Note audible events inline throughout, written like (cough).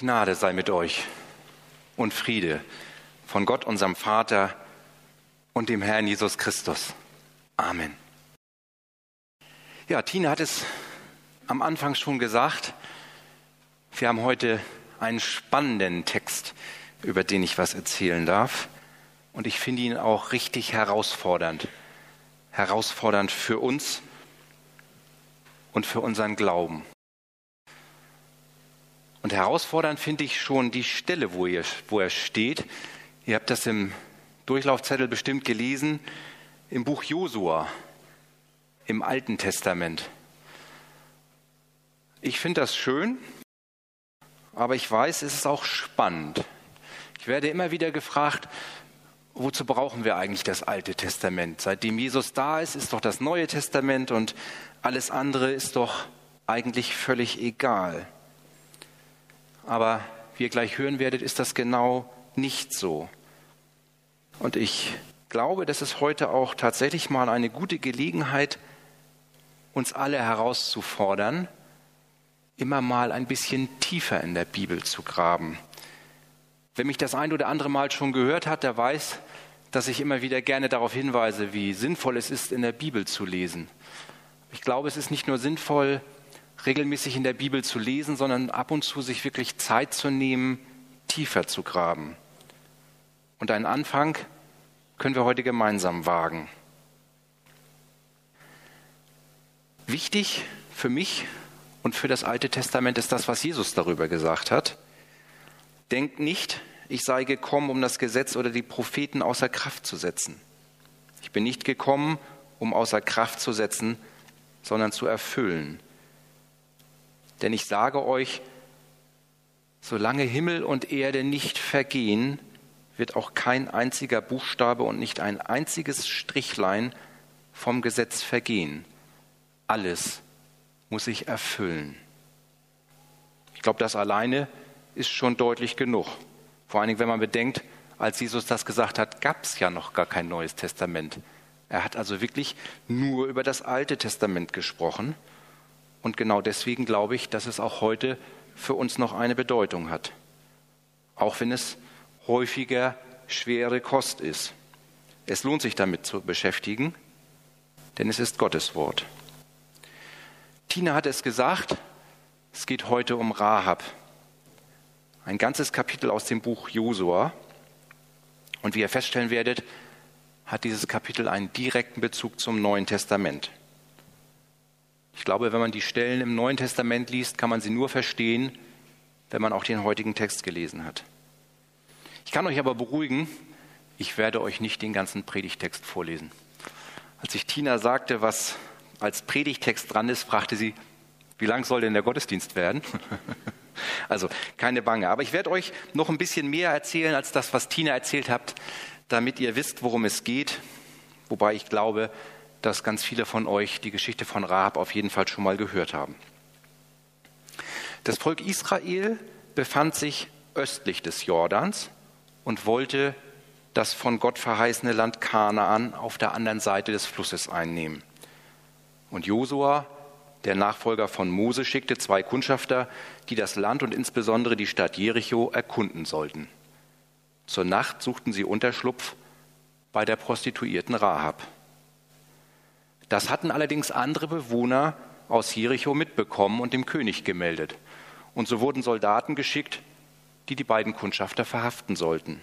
Gnade sei mit euch und Friede von Gott, unserem Vater und dem Herrn Jesus Christus. Amen. Ja, Tina hat es am Anfang schon gesagt. Wir haben heute einen spannenden Text, über den ich was erzählen darf. Und ich finde ihn auch richtig herausfordernd. Herausfordernd für uns und für unseren Glauben. Und herausfordernd finde ich schon die Stelle, wo, ihr, wo er steht. Ihr habt das im Durchlaufzettel bestimmt gelesen, im Buch Josua, im Alten Testament. Ich finde das schön, aber ich weiß, es ist auch spannend. Ich werde immer wieder gefragt, wozu brauchen wir eigentlich das Alte Testament? Seitdem Jesus da ist, ist doch das Neue Testament und alles andere ist doch eigentlich völlig egal. Aber wie ihr gleich hören werdet, ist das genau nicht so. Und ich glaube, das ist heute auch tatsächlich mal eine gute Gelegenheit, uns alle herauszufordern, immer mal ein bisschen tiefer in der Bibel zu graben. Wer mich das ein oder andere Mal schon gehört hat, der weiß, dass ich immer wieder gerne darauf hinweise, wie sinnvoll es ist, in der Bibel zu lesen. Ich glaube, es ist nicht nur sinnvoll, regelmäßig in der Bibel zu lesen, sondern ab und zu sich wirklich Zeit zu nehmen, tiefer zu graben. Und einen Anfang können wir heute gemeinsam wagen. Wichtig für mich und für das Alte Testament ist das, was Jesus darüber gesagt hat. Denkt nicht, ich sei gekommen, um das Gesetz oder die Propheten außer Kraft zu setzen. Ich bin nicht gekommen, um außer Kraft zu setzen, sondern zu erfüllen. Denn ich sage euch, solange Himmel und Erde nicht vergehen, wird auch kein einziger Buchstabe und nicht ein einziges Strichlein vom Gesetz vergehen. Alles muss sich erfüllen. Ich glaube, das alleine ist schon deutlich genug. Vor allen Dingen, wenn man bedenkt, als Jesus das gesagt hat, gab es ja noch gar kein neues Testament. Er hat also wirklich nur über das Alte Testament gesprochen. Und genau deswegen glaube ich, dass es auch heute für uns noch eine Bedeutung hat. Auch wenn es häufiger schwere Kost ist. Es lohnt sich damit zu beschäftigen, denn es ist Gottes Wort. Tina hat es gesagt, es geht heute um Rahab. Ein ganzes Kapitel aus dem Buch Josua. Und wie ihr feststellen werdet, hat dieses Kapitel einen direkten Bezug zum Neuen Testament. Ich glaube, wenn man die Stellen im Neuen Testament liest, kann man sie nur verstehen, wenn man auch den heutigen Text gelesen hat. Ich kann euch aber beruhigen, ich werde euch nicht den ganzen Predigtext vorlesen. Als ich Tina sagte, was als Predigtext dran ist, fragte sie, wie lang soll denn der Gottesdienst werden? (laughs) also keine Bange. Aber ich werde euch noch ein bisschen mehr erzählen als das, was Tina erzählt hat, damit ihr wisst, worum es geht. Wobei ich glaube, dass ganz viele von euch die Geschichte von Rahab auf jeden Fall schon mal gehört haben. Das Volk Israel befand sich östlich des Jordans und wollte das von Gott verheißene Land Kanaan auf der anderen Seite des Flusses einnehmen. Und Josua, der Nachfolger von Mose, schickte zwei Kundschafter, die das Land und insbesondere die Stadt Jericho erkunden sollten. Zur Nacht suchten sie Unterschlupf bei der Prostituierten Rahab. Das hatten allerdings andere Bewohner aus Jericho mitbekommen und dem König gemeldet. Und so wurden Soldaten geschickt, die die beiden Kundschafter verhaften sollten.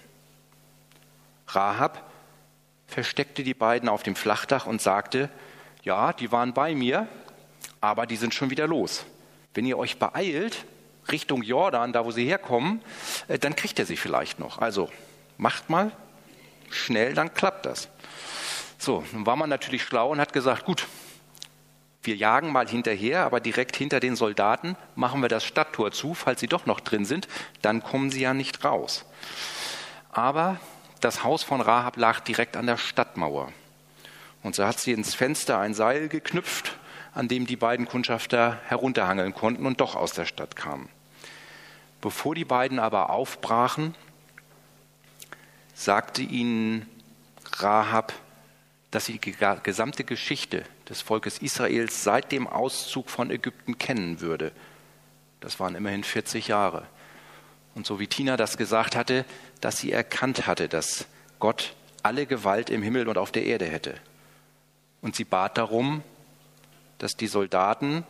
Rahab versteckte die beiden auf dem Flachdach und sagte, ja, die waren bei mir, aber die sind schon wieder los. Wenn ihr euch beeilt, Richtung Jordan, da wo sie herkommen, äh, dann kriegt er sie vielleicht noch. Also macht mal schnell, dann klappt das. So, nun war man natürlich schlau und hat gesagt, gut, wir jagen mal hinterher, aber direkt hinter den Soldaten machen wir das Stadttor zu, falls sie doch noch drin sind, dann kommen sie ja nicht raus. Aber das Haus von Rahab lag direkt an der Stadtmauer. Und so hat sie ins Fenster ein Seil geknüpft, an dem die beiden Kundschafter herunterhangeln konnten und doch aus der Stadt kamen. Bevor die beiden aber aufbrachen, sagte ihnen Rahab, dass sie die gesamte Geschichte des Volkes Israels seit dem Auszug von Ägypten kennen würde. Das waren immerhin 40 Jahre. Und so wie Tina das gesagt hatte, dass sie erkannt hatte, dass Gott alle Gewalt im Himmel und auf der Erde hätte. Und sie bat darum, dass die Soldaten,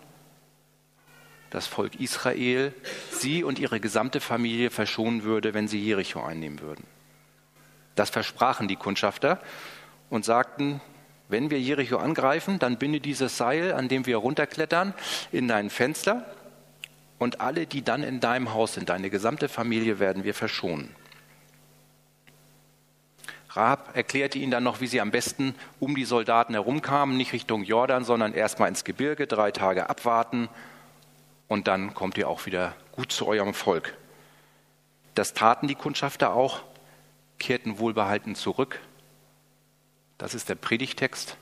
das Volk Israel, sie und ihre gesamte Familie verschonen würde, wenn sie Jericho einnehmen würden. Das versprachen die Kundschafter und sagten, wenn wir Jericho angreifen, dann binde dieses Seil, an dem wir runterklettern, in dein Fenster und alle, die dann in deinem Haus sind, deine gesamte Familie werden wir verschonen. Rahab erklärte ihnen dann noch, wie sie am besten um die Soldaten herumkamen, nicht Richtung Jordan, sondern erstmal ins Gebirge, drei Tage abwarten und dann kommt ihr auch wieder gut zu eurem Volk. Das taten die Kundschafter auch, kehrten wohlbehalten zurück. Das ist der Predigtext.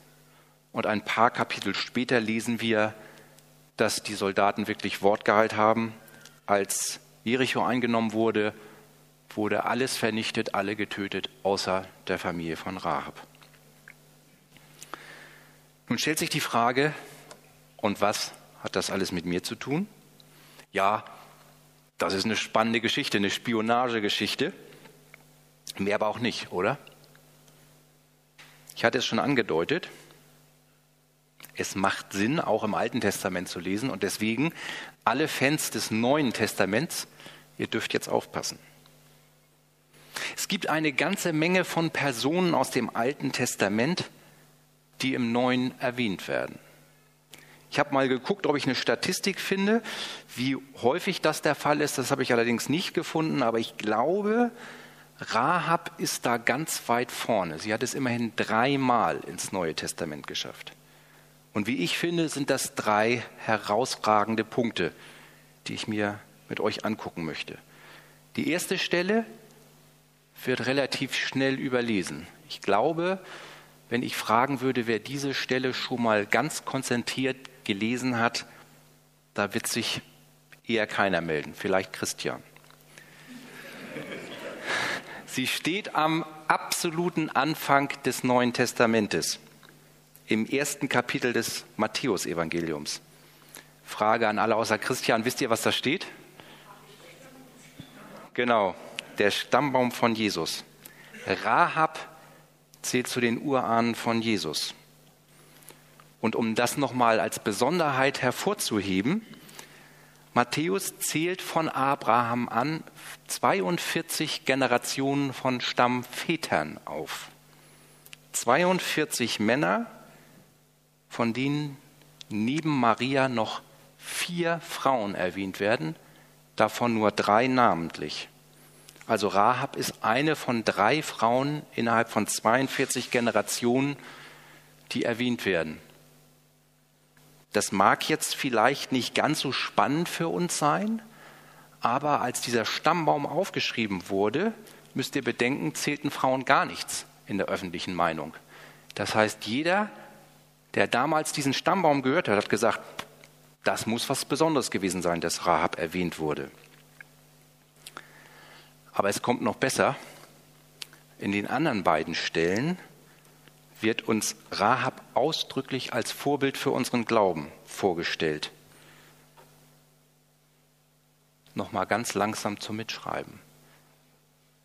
Und ein paar Kapitel später lesen wir, dass die Soldaten wirklich Wortgehalt haben. Als Jericho eingenommen wurde, wurde alles vernichtet, alle getötet, außer der Familie von Rahab. Nun stellt sich die Frage, und was hat das alles mit mir zu tun? Ja, das ist eine spannende Geschichte, eine Spionagegeschichte. Mehr aber auch nicht, oder? Ich hatte es schon angedeutet. Es macht Sinn, auch im Alten Testament zu lesen. Und deswegen, alle Fans des Neuen Testaments, ihr dürft jetzt aufpassen. Es gibt eine ganze Menge von Personen aus dem Alten Testament, die im Neuen erwähnt werden. Ich habe mal geguckt, ob ich eine Statistik finde, wie häufig das der Fall ist. Das habe ich allerdings nicht gefunden, aber ich glaube, Rahab ist da ganz weit vorne. Sie hat es immerhin dreimal ins Neue Testament geschafft. Und wie ich finde, sind das drei herausragende Punkte, die ich mir mit euch angucken möchte. Die erste Stelle wird relativ schnell überlesen. Ich glaube, wenn ich fragen würde, wer diese Stelle schon mal ganz konzentriert gelesen hat, da wird sich eher keiner melden, vielleicht Christian. Sie steht am absoluten Anfang des Neuen Testamentes im ersten Kapitel des Matthäusevangeliums. Frage an alle außer Christian, wisst ihr, was da steht? Genau, der Stammbaum von Jesus. Rahab zählt zu den Urahnen von Jesus. Und um das nochmal als Besonderheit hervorzuheben, Matthäus zählt von Abraham an 42 Generationen von Stammvätern auf. 42 Männer, von denen neben Maria noch vier Frauen erwähnt werden, davon nur drei namentlich. Also Rahab ist eine von drei Frauen innerhalb von 42 Generationen, die erwähnt werden. Das mag jetzt vielleicht nicht ganz so spannend für uns sein, aber als dieser Stammbaum aufgeschrieben wurde, müsst ihr bedenken, zählten Frauen gar nichts in der öffentlichen Meinung. Das heißt, jeder der damals diesen Stammbaum gehört hat, hat gesagt, das muss was Besonderes gewesen sein, dass Rahab erwähnt wurde. Aber es kommt noch besser. In den anderen beiden Stellen wird uns Rahab ausdrücklich als Vorbild für unseren Glauben vorgestellt. Nochmal ganz langsam zum Mitschreiben.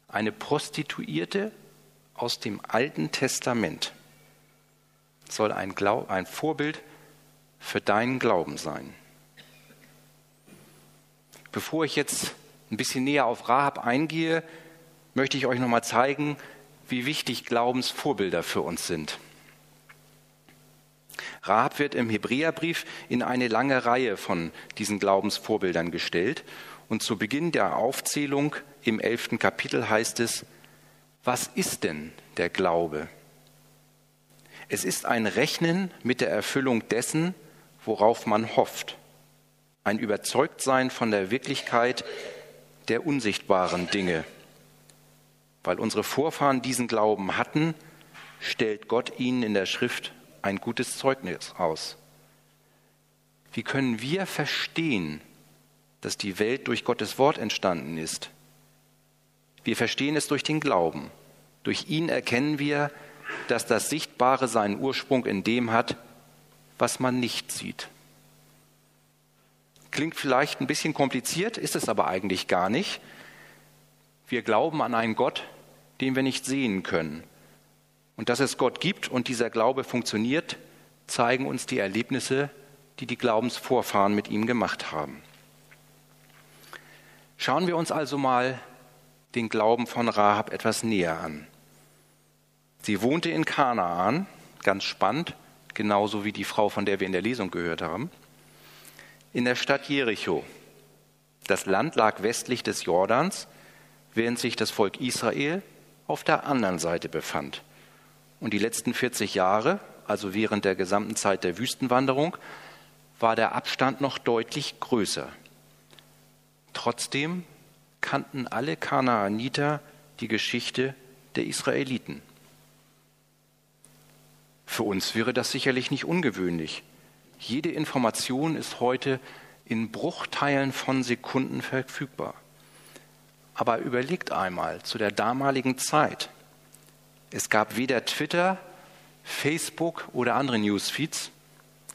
Eine Prostituierte aus dem Alten Testament soll ein, Glaub, ein Vorbild für deinen Glauben sein. Bevor ich jetzt ein bisschen näher auf Rahab eingehe, möchte ich euch nochmal zeigen, wie wichtig Glaubensvorbilder für uns sind. Rahab wird im Hebräerbrief in eine lange Reihe von diesen Glaubensvorbildern gestellt. Und zu Beginn der Aufzählung im elften Kapitel heißt es, was ist denn der Glaube? Es ist ein Rechnen mit der Erfüllung dessen, worauf man hofft. Ein Überzeugtsein von der Wirklichkeit der unsichtbaren Dinge. Weil unsere Vorfahren diesen Glauben hatten, stellt Gott ihnen in der Schrift ein gutes Zeugnis aus. Wie können wir verstehen, dass die Welt durch Gottes Wort entstanden ist? Wir verstehen es durch den Glauben. Durch ihn erkennen wir, dass das Sichtbare seinen Ursprung in dem hat, was man nicht sieht. Klingt vielleicht ein bisschen kompliziert, ist es aber eigentlich gar nicht. Wir glauben an einen Gott, den wir nicht sehen können. Und dass es Gott gibt und dieser Glaube funktioniert, zeigen uns die Erlebnisse, die die Glaubensvorfahren mit ihm gemacht haben. Schauen wir uns also mal den Glauben von Rahab etwas näher an. Sie wohnte in Kanaan, ganz spannend, genauso wie die Frau, von der wir in der Lesung gehört haben, in der Stadt Jericho. Das Land lag westlich des Jordans, während sich das Volk Israel auf der anderen Seite befand. Und die letzten 40 Jahre, also während der gesamten Zeit der Wüstenwanderung, war der Abstand noch deutlich größer. Trotzdem kannten alle Kanaaniter die Geschichte der Israeliten. Für uns wäre das sicherlich nicht ungewöhnlich. Jede Information ist heute in Bruchteilen von Sekunden verfügbar. Aber überlegt einmal, zu der damaligen Zeit, es gab weder Twitter, Facebook oder andere Newsfeeds,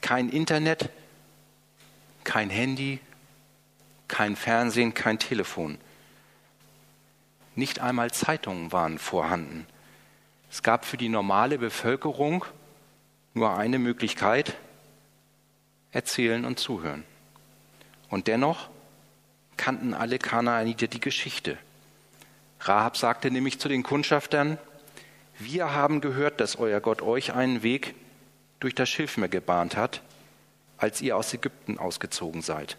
kein Internet, kein Handy, kein Fernsehen, kein Telefon. Nicht einmal Zeitungen waren vorhanden. Es gab für die normale Bevölkerung nur eine Möglichkeit, erzählen und zuhören. Und dennoch kannten alle Kanaaniter die Geschichte. Rahab sagte nämlich zu den Kundschaftern, wir haben gehört, dass euer Gott euch einen Weg durch das Schilfmeer gebahnt hat, als ihr aus Ägypten ausgezogen seid.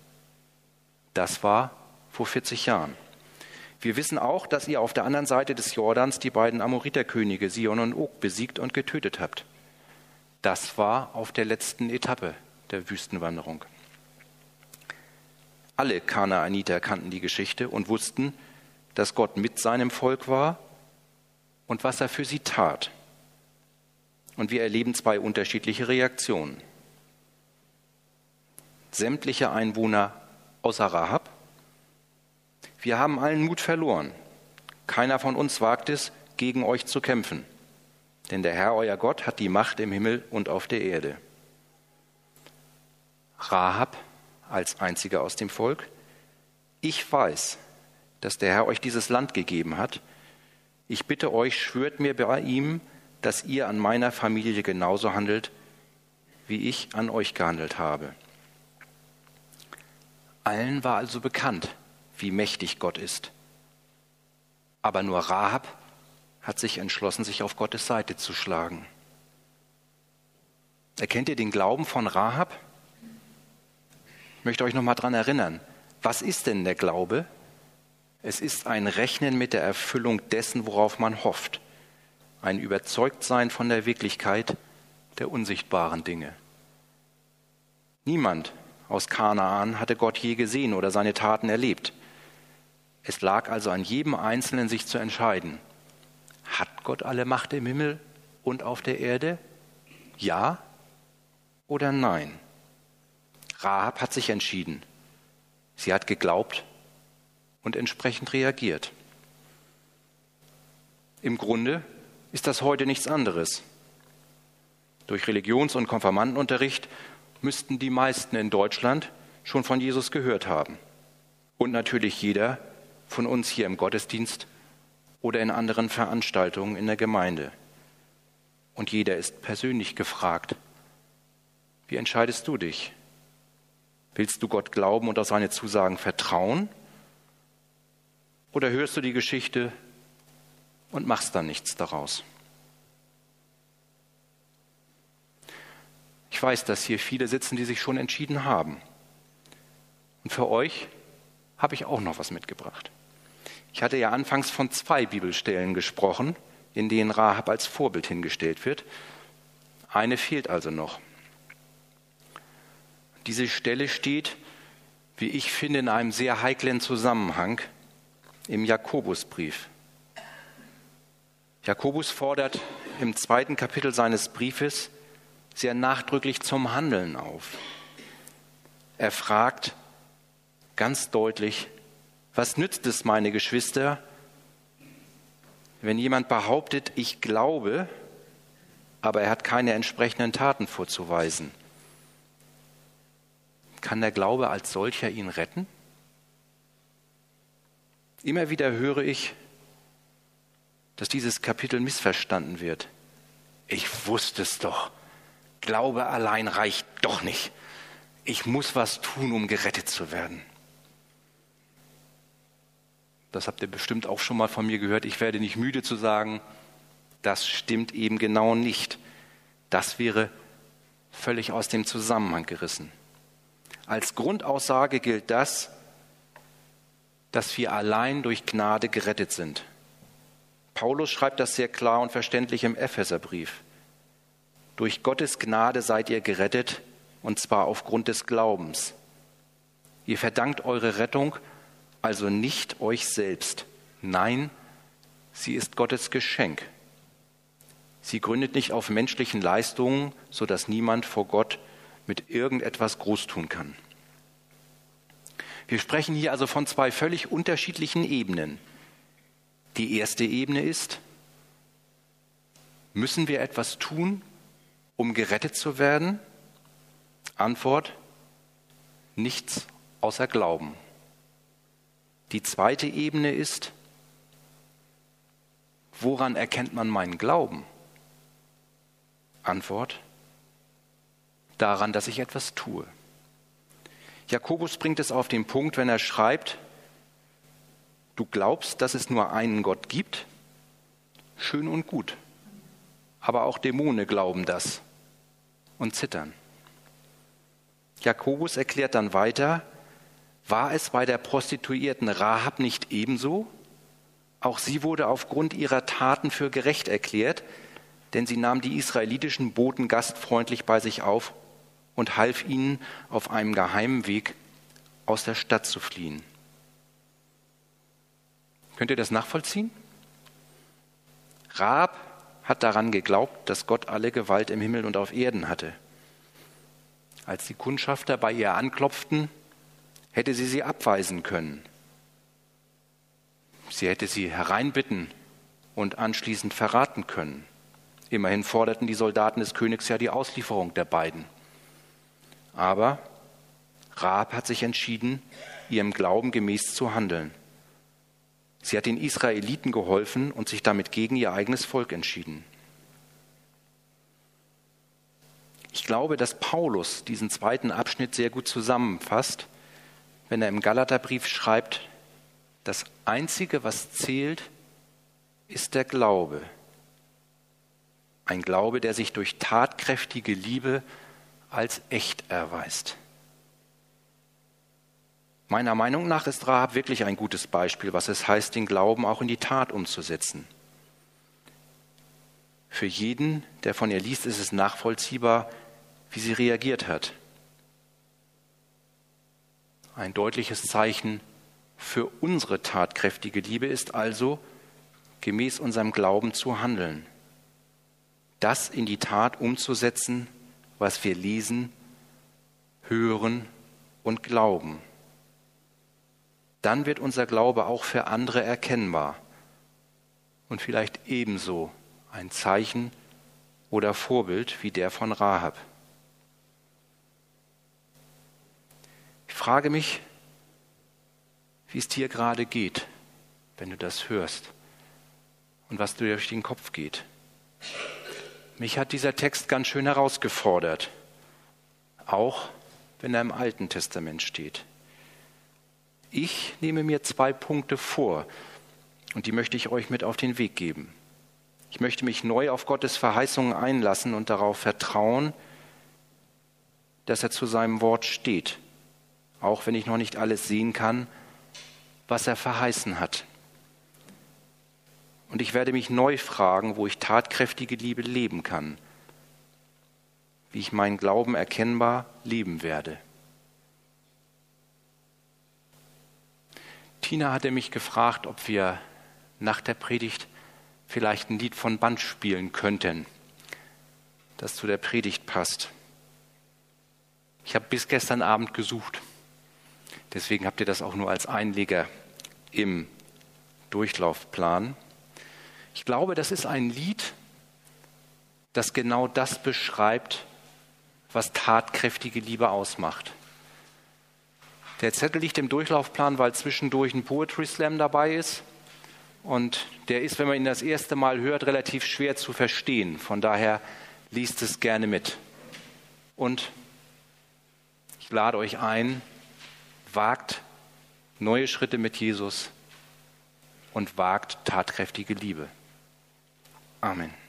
Das war vor 40 Jahren. Wir wissen auch, dass ihr auf der anderen Seite des Jordans die beiden Amoriterkönige Sion und Og besiegt und getötet habt. Das war auf der letzten Etappe der Wüstenwanderung. Alle Kanaaniter kannten die Geschichte und wussten, dass Gott mit seinem Volk war und was er für sie tat. Und wir erleben zwei unterschiedliche Reaktionen. Sämtliche Einwohner außer Rahab. Wir haben allen Mut verloren. Keiner von uns wagt es, gegen euch zu kämpfen. Denn der Herr, euer Gott, hat die Macht im Himmel und auf der Erde. Rahab als einziger aus dem Volk. Ich weiß, dass der Herr euch dieses Land gegeben hat. Ich bitte euch, schwört mir bei ihm, dass ihr an meiner Familie genauso handelt, wie ich an euch gehandelt habe. Allen war also bekannt, wie mächtig Gott ist. Aber nur Rahab hat sich entschlossen, sich auf Gottes Seite zu schlagen. Erkennt ihr den Glauben von Rahab? Ich möchte euch noch mal daran erinnern. Was ist denn der Glaube? Es ist ein Rechnen mit der Erfüllung dessen, worauf man hofft. Ein Überzeugtsein von der Wirklichkeit der unsichtbaren Dinge. Niemand aus Kanaan hatte Gott je gesehen oder seine Taten erlebt. Es lag also an jedem Einzelnen, sich zu entscheiden. Hat Gott alle Macht im Himmel und auf der Erde? Ja oder nein? Rahab hat sich entschieden. Sie hat geglaubt und entsprechend reagiert. Im Grunde ist das heute nichts anderes. Durch Religions- und Konfirmandenunterricht müssten die meisten in Deutschland schon von Jesus gehört haben. Und natürlich jeder von uns hier im Gottesdienst oder in anderen Veranstaltungen in der Gemeinde. Und jeder ist persönlich gefragt. Wie entscheidest du dich? Willst du Gott glauben und auf seine Zusagen vertrauen? Oder hörst du die Geschichte und machst dann nichts daraus? Ich weiß, dass hier viele sitzen, die sich schon entschieden haben. Und für euch habe ich auch noch was mitgebracht. Ich hatte ja anfangs von zwei Bibelstellen gesprochen, in denen Rahab als Vorbild hingestellt wird. Eine fehlt also noch. Diese Stelle steht, wie ich finde, in einem sehr heiklen Zusammenhang im Jakobusbrief. Jakobus fordert im zweiten Kapitel seines Briefes sehr nachdrücklich zum Handeln auf. Er fragt ganz deutlich, was nützt es, meine Geschwister, wenn jemand behauptet, ich glaube, aber er hat keine entsprechenden Taten vorzuweisen? Kann der Glaube als solcher ihn retten? Immer wieder höre ich, dass dieses Kapitel missverstanden wird. Ich wusste es doch. Glaube allein reicht doch nicht. Ich muss was tun, um gerettet zu werden. Das habt ihr bestimmt auch schon mal von mir gehört. Ich werde nicht müde zu sagen, das stimmt eben genau nicht. Das wäre völlig aus dem Zusammenhang gerissen. Als Grundaussage gilt das, dass wir allein durch Gnade gerettet sind. Paulus schreibt das sehr klar und verständlich im Epheserbrief. Durch Gottes Gnade seid ihr gerettet, und zwar aufgrund des Glaubens. Ihr verdankt eure Rettung also nicht euch selbst. Nein, sie ist Gottes Geschenk. Sie gründet nicht auf menschlichen Leistungen, so dass niemand vor Gott mit irgendetwas groß tun kann. Wir sprechen hier also von zwei völlig unterschiedlichen Ebenen. Die erste Ebene ist, müssen wir etwas tun, um gerettet zu werden? Antwort, nichts außer Glauben. Die zweite Ebene ist, woran erkennt man meinen Glauben? Antwort, daran, dass ich etwas tue. Jakobus bringt es auf den Punkt, wenn er schreibt, du glaubst, dass es nur einen Gott gibt? Schön und gut. Aber auch Dämonen glauben das und zittern. Jakobus erklärt dann weiter, war es bei der Prostituierten Rahab nicht ebenso? Auch sie wurde aufgrund ihrer Taten für gerecht erklärt, denn sie nahm die israelitischen Boten gastfreundlich bei sich auf und half ihnen auf einem geheimen Weg aus der Stadt zu fliehen. Könnt ihr das nachvollziehen? Raab hat daran geglaubt, dass Gott alle Gewalt im Himmel und auf Erden hatte. Als die Kundschafter bei ihr anklopften, hätte sie sie abweisen können. Sie hätte sie hereinbitten und anschließend verraten können. Immerhin forderten die Soldaten des Königs ja die Auslieferung der beiden. Aber Raab hat sich entschieden, ihrem Glauben gemäß zu handeln. Sie hat den Israeliten geholfen und sich damit gegen ihr eigenes Volk entschieden. Ich glaube, dass Paulus diesen zweiten Abschnitt sehr gut zusammenfasst, wenn er im Galaterbrief schreibt, das Einzige, was zählt, ist der Glaube. Ein Glaube, der sich durch tatkräftige Liebe als echt erweist. Meiner Meinung nach ist Rahab wirklich ein gutes Beispiel, was es heißt, den Glauben auch in die Tat umzusetzen. Für jeden, der von ihr liest, ist es nachvollziehbar, wie sie reagiert hat. Ein deutliches Zeichen für unsere tatkräftige Liebe ist also, gemäß unserem Glauben zu handeln das in die Tat umzusetzen, was wir lesen, hören und glauben. Dann wird unser Glaube auch für andere erkennbar und vielleicht ebenso ein Zeichen oder Vorbild wie der von Rahab. Ich frage mich, wie es dir gerade geht, wenn du das hörst und was dir durch den Kopf geht. Mich hat dieser Text ganz schön herausgefordert, auch wenn er im Alten Testament steht. Ich nehme mir zwei Punkte vor und die möchte ich euch mit auf den Weg geben. Ich möchte mich neu auf Gottes Verheißungen einlassen und darauf vertrauen, dass er zu seinem Wort steht, auch wenn ich noch nicht alles sehen kann, was er verheißen hat. Und ich werde mich neu fragen, wo ich tatkräftige Liebe leben kann, wie ich meinen Glauben erkennbar leben werde. Tina hatte mich gefragt, ob wir nach der Predigt vielleicht ein Lied von Band spielen könnten, das zu der Predigt passt. Ich habe bis gestern Abend gesucht. Deswegen habt ihr das auch nur als Einleger im Durchlaufplan. Ich glaube, das ist ein Lied, das genau das beschreibt, was tatkräftige Liebe ausmacht. Der Zettel liegt im Durchlaufplan, weil zwischendurch ein Poetry Slam dabei ist Und der ist, wenn man ihn das erste Mal hört, relativ schwer zu verstehen. Von daher liest es gerne mit. Und ich lade euch ein, wagt neue Schritte mit Jesus und wagt tatkräftige Liebe. Amen.